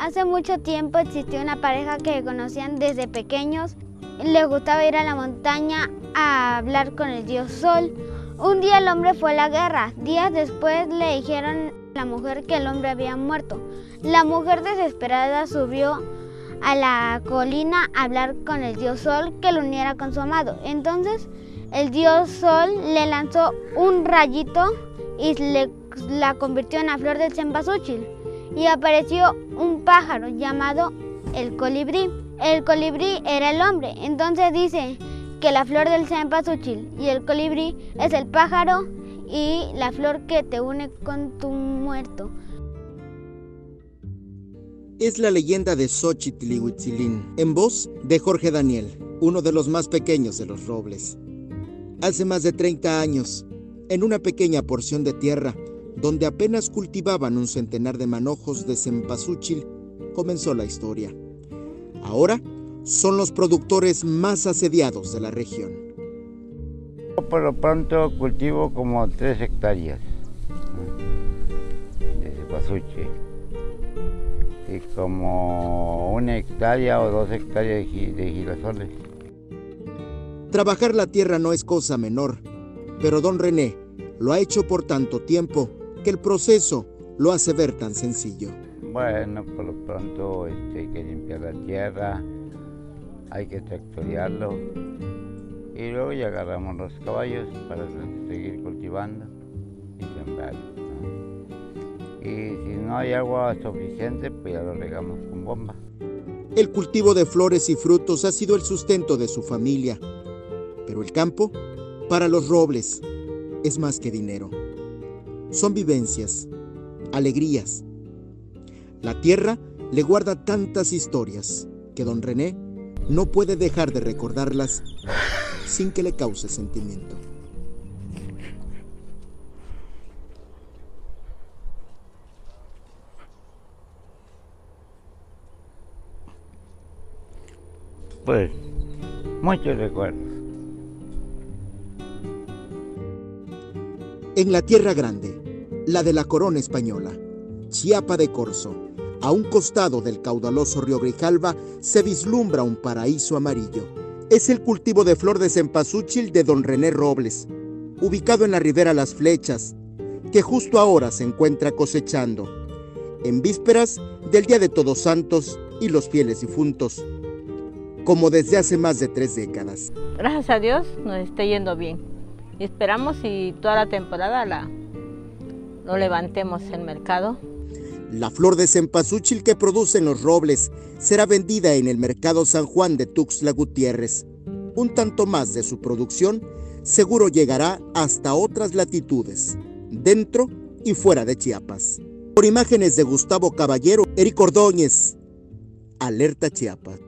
Hace mucho tiempo existió una pareja que conocían desde pequeños. Les gustaba ir a la montaña a hablar con el dios Sol. Un día el hombre fue a la guerra. Días después le dijeron a la mujer que el hombre había muerto. La mujer desesperada subió a la colina a hablar con el dios Sol que lo uniera con su amado. Entonces el dios Sol le lanzó un rayito y le, la convirtió en la flor del cempasúchil y apareció un pájaro llamado el colibrí. El colibrí era el hombre, entonces dice que la flor del cempasúchil y el colibrí es el pájaro y la flor que te une con tu muerto. Es la leyenda de Xochitl y Huitzilín, en voz de Jorge Daniel, uno de los más pequeños de los robles. Hace más de 30 años, en una pequeña porción de tierra, donde apenas cultivaban un centenar de manojos de cempasúchil, comenzó la historia. Ahora son los productores más asediados de la región. Por lo pronto cultivo como tres hectáreas de cempasúchil y como una hectárea o dos hectáreas de girasoles. Trabajar la tierra no es cosa menor, pero don René lo ha hecho por tanto tiempo que el proceso lo hace ver tan sencillo. Bueno, por lo pronto este, hay que limpiar la tierra, hay que tractorearlo y luego ya agarramos los caballos para seguir cultivando y sembrar. Y si no hay agua suficiente, pues ya lo regamos con bomba. El cultivo de flores y frutos ha sido el sustento de su familia, pero el campo, para los robles, es más que dinero son vivencias, alegrías. La tierra le guarda tantas historias que don René no puede dejar de recordarlas sin que le cause sentimiento. Pues, muchos recuerdos. En la Tierra Grande, la de la corona española, Chiapa de Corzo, a un costado del caudaloso río Grijalva, se vislumbra un paraíso amarillo. Es el cultivo de flor de cempasúchil de don René Robles, ubicado en la ribera Las Flechas, que justo ahora se encuentra cosechando, en vísperas del Día de Todos Santos y los fieles difuntos, como desde hace más de tres décadas. Gracias a Dios nos está yendo bien esperamos y toda la temporada la, lo levantemos en mercado. La flor de cempasúchil que producen los robles será vendida en el mercado San Juan de Tuxtla Gutiérrez. Un tanto más de su producción seguro llegará hasta otras latitudes, dentro y fuera de Chiapas. Por imágenes de Gustavo Caballero, Eric Ordóñez, Alerta Chiapas.